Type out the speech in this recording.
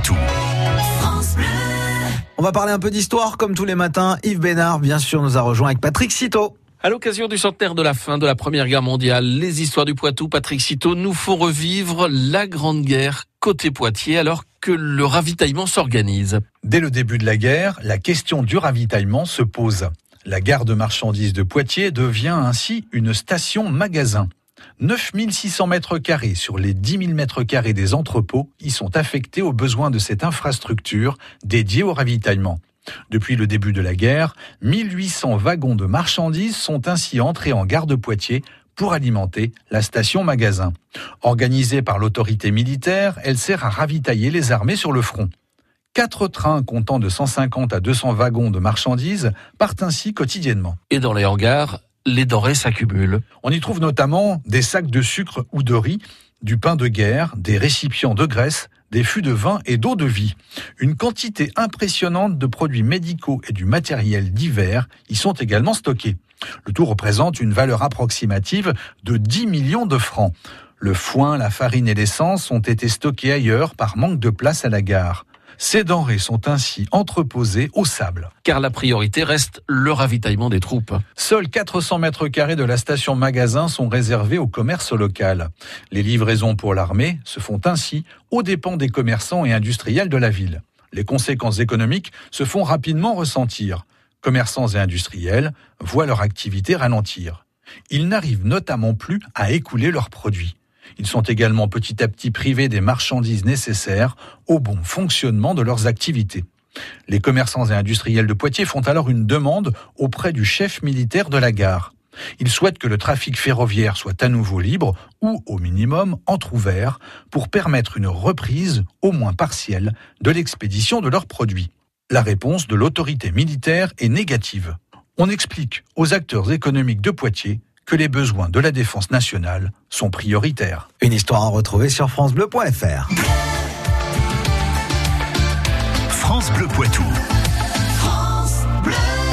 Poitou. On va parler un peu d'histoire comme tous les matins. Yves Bénard, bien sûr, nous a rejoint avec Patrick Citeau. À l'occasion du centenaire de la fin de la Première Guerre mondiale, les histoires du Poitou, Patrick Citeau, nous font revivre la Grande Guerre côté Poitiers alors que le ravitaillement s'organise. Dès le début de la guerre, la question du ravitaillement se pose. La gare de marchandises de Poitiers devient ainsi une station-magasin. 9600 mètres carrés sur les 10 000 mètres carrés des entrepôts y sont affectés aux besoins de cette infrastructure dédiée au ravitaillement. Depuis le début de la guerre, 1800 wagons de marchandises sont ainsi entrés en gare de Poitiers pour alimenter la station-magasin. Organisée par l'autorité militaire, elle sert à ravitailler les armées sur le front. Quatre trains comptant de 150 à 200 wagons de marchandises partent ainsi quotidiennement. Et dans les hangars, les denrées s'accumulent. On y trouve notamment des sacs de sucre ou de riz, du pain de guerre, des récipients de graisse, des fûts de vin et d'eau de vie. Une quantité impressionnante de produits médicaux et du matériel divers y sont également stockés. Le tout représente une valeur approximative de 10 millions de francs. Le foin, la farine et l'essence ont été stockés ailleurs par manque de place à la gare. Ces denrées sont ainsi entreposées au sable. Car la priorité reste le ravitaillement des troupes. Seuls 400 mètres carrés de la station magasin sont réservés au commerce local. Les livraisons pour l'armée se font ainsi aux dépens des commerçants et industriels de la ville. Les conséquences économiques se font rapidement ressentir. Commerçants et industriels voient leur activité ralentir. Ils n'arrivent notamment plus à écouler leurs produits. Ils sont également petit à petit privés des marchandises nécessaires au bon fonctionnement de leurs activités. Les commerçants et industriels de Poitiers font alors une demande auprès du chef militaire de la gare. Ils souhaitent que le trafic ferroviaire soit à nouveau libre ou, au minimum, entr'ouvert pour permettre une reprise, au moins partielle, de l'expédition de leurs produits. La réponse de l'autorité militaire est négative. On explique aux acteurs économiques de Poitiers que les besoins de la défense nationale sont prioritaires. Une histoire à retrouver sur francebleu.fr. France Poitou.